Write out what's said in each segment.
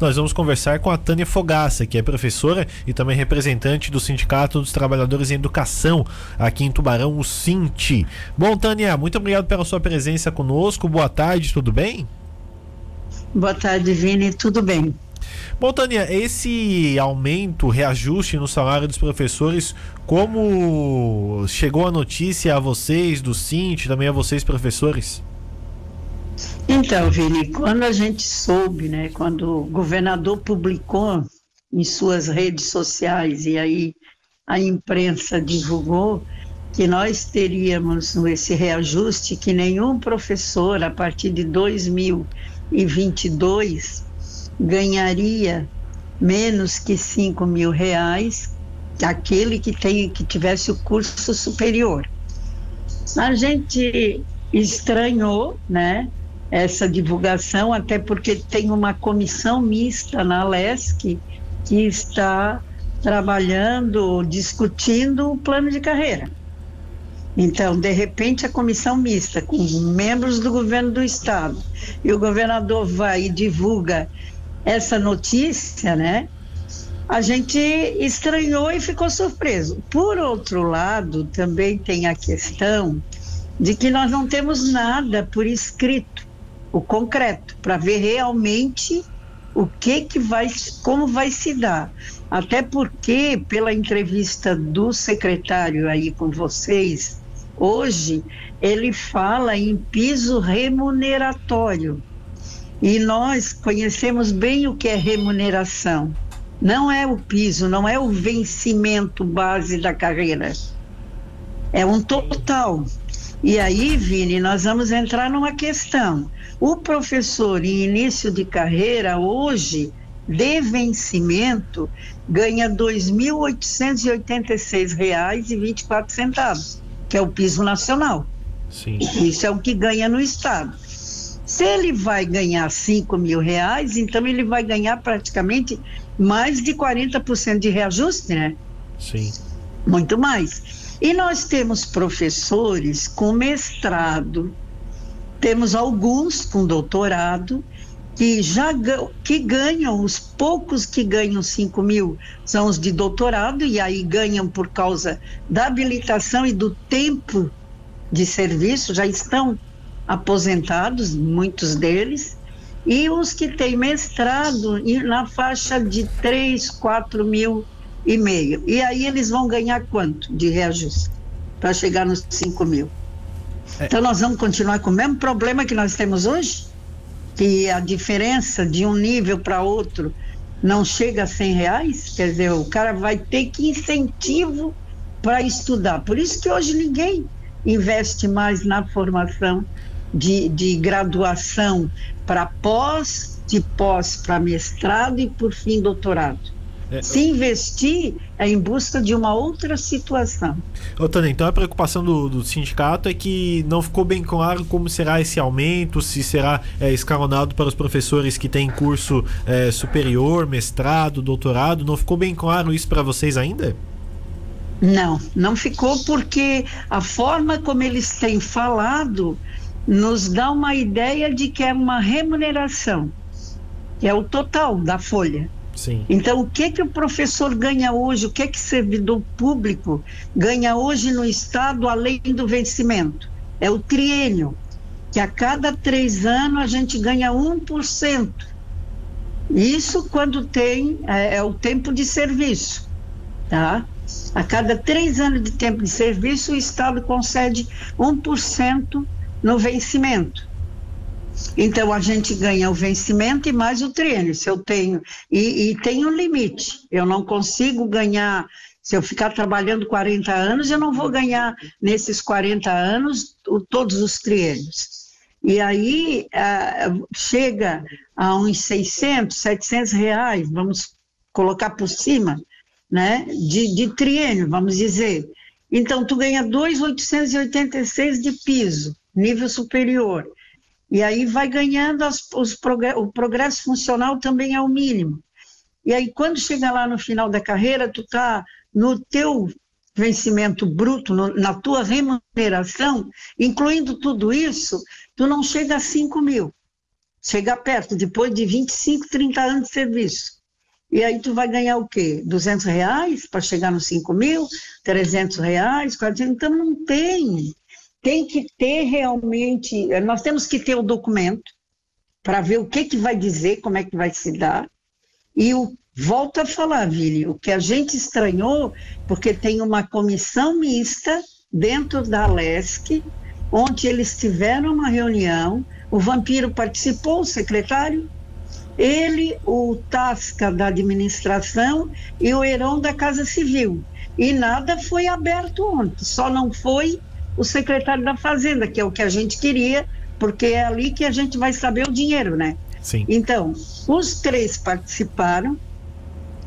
nós vamos conversar com a Tânia Fogaça, que é professora e também representante do Sindicato dos Trabalhadores em Educação aqui em Tubarão, o Sinti. Bom, Tânia, muito obrigado pela sua presença conosco. Boa tarde, tudo bem? Boa tarde, Vini, tudo bem. Bom, Tânia, esse aumento, reajuste no salário dos professores, como chegou a notícia a vocês do Sint, também a vocês professores? Então, Vini, quando a gente soube, né, quando o governador publicou em suas redes sociais e aí a imprensa divulgou que nós teríamos esse reajuste que nenhum professor a partir de 2022 ganharia menos que 5 mil reais aquele que tem que tivesse o curso superior. A gente estranhou, né, essa divulgação, até porque tem uma comissão mista na LESC que está trabalhando, discutindo o plano de carreira. Então, de repente, a comissão mista, com membros do governo do estado, e o governador vai e divulga essa notícia, né? A gente estranhou e ficou surpreso. Por outro lado, também tem a questão de que nós não temos nada por escrito, o concreto, para ver realmente o que que vai, como vai se dar. Até porque, pela entrevista do secretário aí com vocês, hoje, ele fala em piso remuneratório. E nós conhecemos bem o que é remuneração. Não é o piso, não é o vencimento base da carreira. É um total. E aí, Vini, nós vamos entrar numa questão. O professor em início de carreira, hoje, de vencimento, ganha R$ 2.886,24, que é o piso nacional. Sim. Isso é o que ganha no Estado. Se ele vai ganhar 5 mil reais, então ele vai ganhar praticamente mais de 40% de reajuste, né? Sim. Muito mais. E nós temos professores com mestrado, temos alguns com doutorado, que já que ganham, os poucos que ganham 5 mil são os de doutorado, e aí ganham por causa da habilitação e do tempo de serviço, já estão aposentados, muitos deles, e os que têm mestrado na faixa de 3, 4 mil e meio. E aí eles vão ganhar quanto de reajuste para chegar nos 5 mil? É. Então nós vamos continuar com o mesmo problema que nós temos hoje? Que a diferença de um nível para outro não chega a 100 reais? Quer dizer, o cara vai ter que incentivo para estudar. Por isso que hoje ninguém investe mais na formação de, de graduação para pós, de pós para mestrado e, por fim, doutorado. É, Se investir é em busca de uma outra situação. Ô, Tânia, então a preocupação do, do, sindicato é que não ficou bem claro como será esse aumento, se será é, escalonado para os professores que têm curso é, superior, mestrado, doutorado. Não ficou bem claro isso para vocês ainda? Não, não ficou porque a forma como eles têm falado nos dá uma ideia de que é uma remuneração, que é o total da folha. Sim. Então, o que que o professor ganha hoje, o que que servidor público ganha hoje no Estado, além do vencimento? É o triênio, que a cada três anos a gente ganha 1%. Isso quando tem, é, é o tempo de serviço, tá? A cada três anos de tempo de serviço, o Estado concede 1% no vencimento. Então a gente ganha o vencimento e mais o triênio. Se eu tenho e, e tem um limite. Eu não consigo ganhar. Se eu ficar trabalhando 40 anos, eu não vou ganhar nesses 40 anos todos os triênios. E aí chega a uns 600, 700 reais, vamos colocar por cima, né, de, de triênio, vamos dizer. Então, tu ganha 2,886 de piso nível superior. E aí vai ganhando as, os o progresso funcional também é o mínimo. E aí quando chega lá no final da carreira, tu tá no teu vencimento bruto, no, na tua remuneração, incluindo tudo isso, tu não chega a 5 mil. chegar perto, depois de 25, 30 anos de serviço. E aí tu vai ganhar o quê? 200 reais para chegar nos 5 mil? 300 reais? 400? Então não tem. Tem que ter realmente, nós temos que ter o documento para ver o que, que vai dizer, como é que vai se dar. E o, volto a falar, Vili, o que a gente estranhou, porque tem uma comissão mista dentro da Alesc, onde eles tiveram uma reunião, o Vampiro participou, o secretário, ele, o Tasca da administração e o Heron da Casa Civil. E nada foi aberto ontem, só não foi o secretário da Fazenda, que é o que a gente queria, porque é ali que a gente vai saber o dinheiro, né? Sim. Então, os três participaram,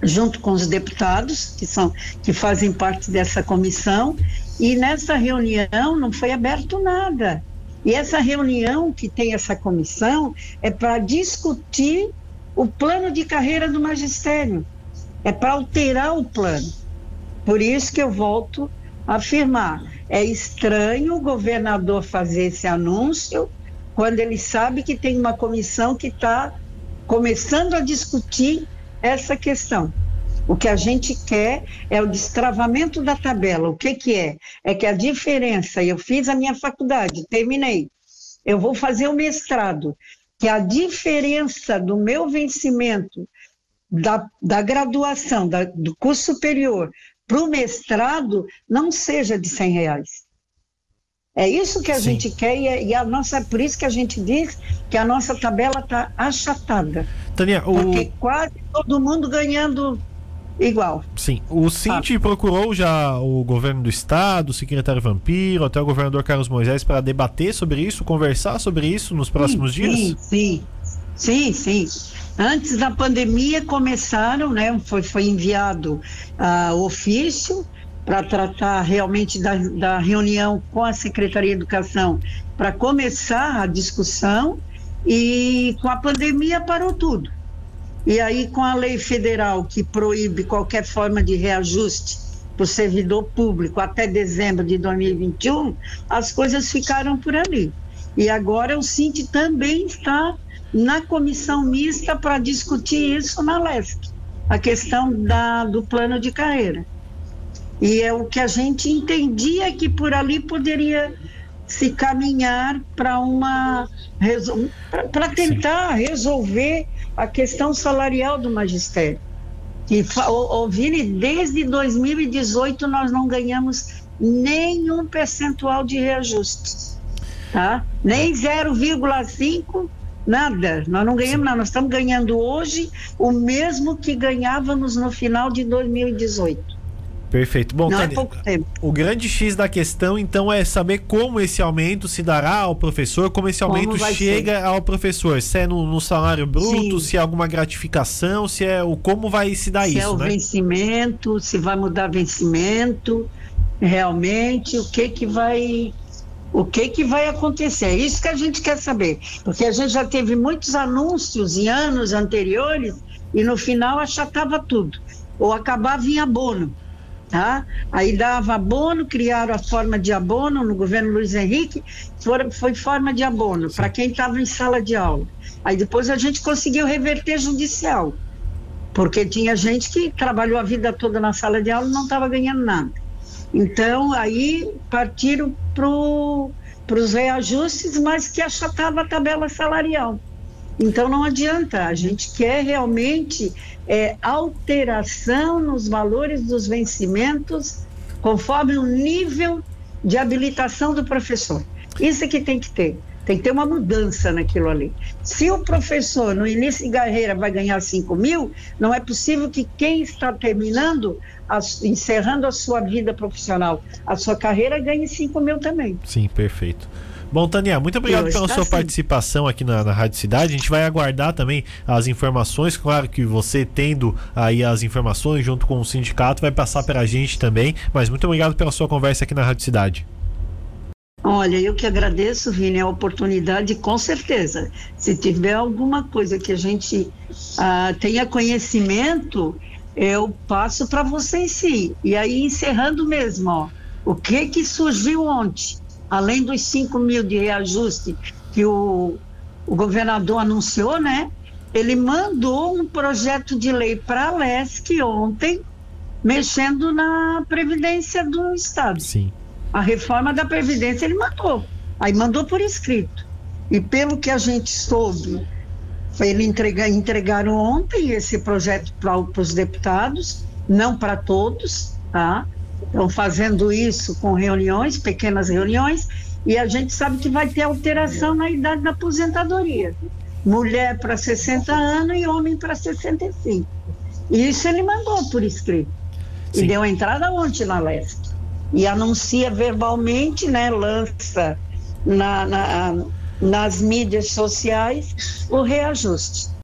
junto com os deputados, que, são, que fazem parte dessa comissão, e nessa reunião não foi aberto nada. E essa reunião que tem essa comissão é para discutir o plano de carreira do magistério, é para alterar o plano. Por isso que eu volto afirmar: é estranho o governador fazer esse anúncio quando ele sabe que tem uma comissão que está começando a discutir essa questão. O que a gente quer é o destravamento da tabela. O que, que é? É que a diferença, eu fiz a minha faculdade, terminei, eu vou fazer o mestrado, que a diferença do meu vencimento da, da graduação, da, do curso superior, para o mestrado, não seja de 100 reais. É isso que a Sim. gente quer e, é, e a nossa, por isso que a gente diz que a nossa tabela está achatada. Tânia, o... Porque quase todo mundo ganhando igual. Sim. O Cinti ah. procurou já o governo do estado, o secretário Vampiro, até o governador Carlos Moisés para debater sobre isso, conversar sobre isso nos próximos sim, dias? Sim, sim. Sim, sim. Antes da pandemia começaram, né? Foi, foi enviado uh, ofício para tratar realmente da, da reunião com a Secretaria de Educação para começar a discussão e com a pandemia parou tudo. E aí, com a lei federal que proíbe qualquer forma de reajuste para o servidor público até dezembro de 2021, as coisas ficaram por ali. E agora o Cinti também está na comissão mista para discutir isso na LESC, a questão da, do plano de carreira. E é o que a gente entendia que por ali poderia se caminhar para uma para tentar resolver a questão salarial do magistério. O, Vini, desde 2018 nós não ganhamos nenhum percentual de reajuste, tá? Nem 0,5, nada. Nós não ganhamos nada. Nós estamos ganhando hoje o mesmo que ganhávamos no final de 2018. Perfeito. Bom, Não, Tânia, é o grande X da questão, então, é saber como esse aumento se dará ao professor, como esse aumento como chega ser? ao professor. Se é no, no salário bruto, Sim. se é alguma gratificação, se é o como vai se dar se isso, é o né? vencimento, se vai mudar vencimento, realmente, o que que vai o que que vai acontecer? É isso que a gente quer saber, porque a gente já teve muitos anúncios em anos anteriores e no final achatava tudo, ou acabava em abono tá? Aí dava abono, criaram a forma de abono no governo Luiz Henrique, foi, foi forma de abono para quem estava em sala de aula. Aí depois a gente conseguiu reverter judicial, porque tinha gente que trabalhou a vida toda na sala de aula e não estava ganhando nada. Então aí partiram para os reajustes, mas que achatava a tabela salarial. Então não adianta, a gente quer realmente é, alteração nos valores dos vencimentos conforme o nível de habilitação do professor. Isso é que tem que ter. Tem que ter uma mudança naquilo ali. Se o professor, no início de carreira, vai ganhar 5 mil, não é possível que quem está terminando, a, encerrando a sua vida profissional, a sua carreira, ganhe 5 mil também. Sim, perfeito. Bom, Tânia, muito obrigado pela sua assim. participação aqui na, na Rádio Cidade. A gente vai aguardar também as informações. Claro que você tendo aí as informações junto com o sindicato vai passar para a gente também. Mas muito obrigado pela sua conversa aqui na Rádio Cidade. Olha, eu que agradeço, Vini, a oportunidade, com certeza. Se tiver alguma coisa que a gente ah, tenha conhecimento, eu passo para vocês sim. E aí, encerrando mesmo, ó, o que que surgiu ontem? além dos 5 mil de reajuste que o, o governador anunciou, né? Ele mandou um projeto de lei para a LESC ontem, mexendo na Previdência do Estado. Sim. A reforma da Previdência ele mandou. Aí mandou por escrito. E pelo que a gente soube, ele entregar, entregaram ontem esse projeto para os deputados, não para todos, tá? Estão fazendo isso com reuniões, pequenas reuniões, e a gente sabe que vai ter alteração na idade da aposentadoria. Mulher para 60 anos e homem para 65. Isso ele mandou por escrito. Sim. E deu entrada ontem na LESC. E anuncia verbalmente, né, lança na, na, nas mídias sociais o reajuste.